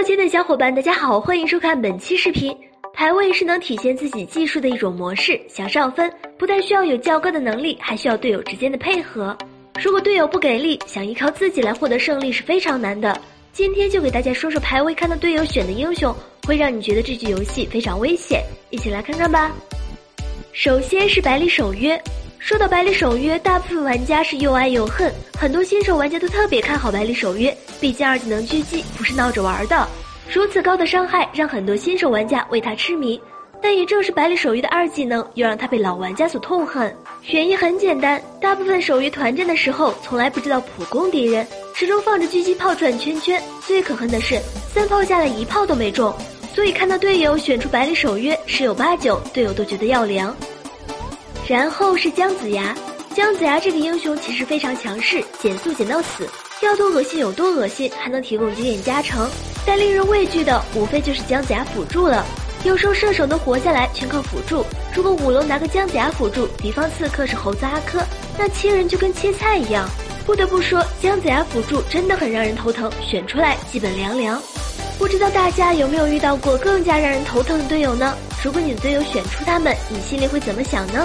Hello，亲爱的小伙伴，大家好，欢迎收看本期视频。排位是能体现自己技术的一种模式，想上分不但需要有较高的能力，还需要队友之间的配合。如果队友不给力，想依靠自己来获得胜利是非常难的。今天就给大家说说排位看到队友选的英雄，会让你觉得这局游戏非常危险，一起来看看吧。首先是百里守约。说到百里守约，大部分玩家是又爱又恨。很多新手玩家都特别看好百里守约，毕竟二技能狙击不是闹着玩的。如此高的伤害让很多新手玩家为他痴迷，但也正是百里守约的二技能，又让他被老玩家所痛恨。原因很简单，大部分守约团战的时候，从来不知道普攻敌人，始终放着狙击炮转圈圈。最可恨的是，三炮下来一炮都没中，所以看到队友选出百里守约，十有八九队友都觉得要凉。然后是姜子牙，姜子牙这个英雄其实非常强势，减速减到死，要多恶心有多恶心，还能提供经验加成。但令人畏惧的无非就是姜子牙辅助了。有时候射手能活下来全靠辅助，如果五楼拿个姜子牙辅助，敌方刺客是猴子阿珂，那切人就跟切菜一样。不得不说，姜子牙辅助真的很让人头疼，选出来基本凉凉。不知道大家有没有遇到过更加让人头疼的队友呢？如果你的队友选出他们，你心里会怎么想呢？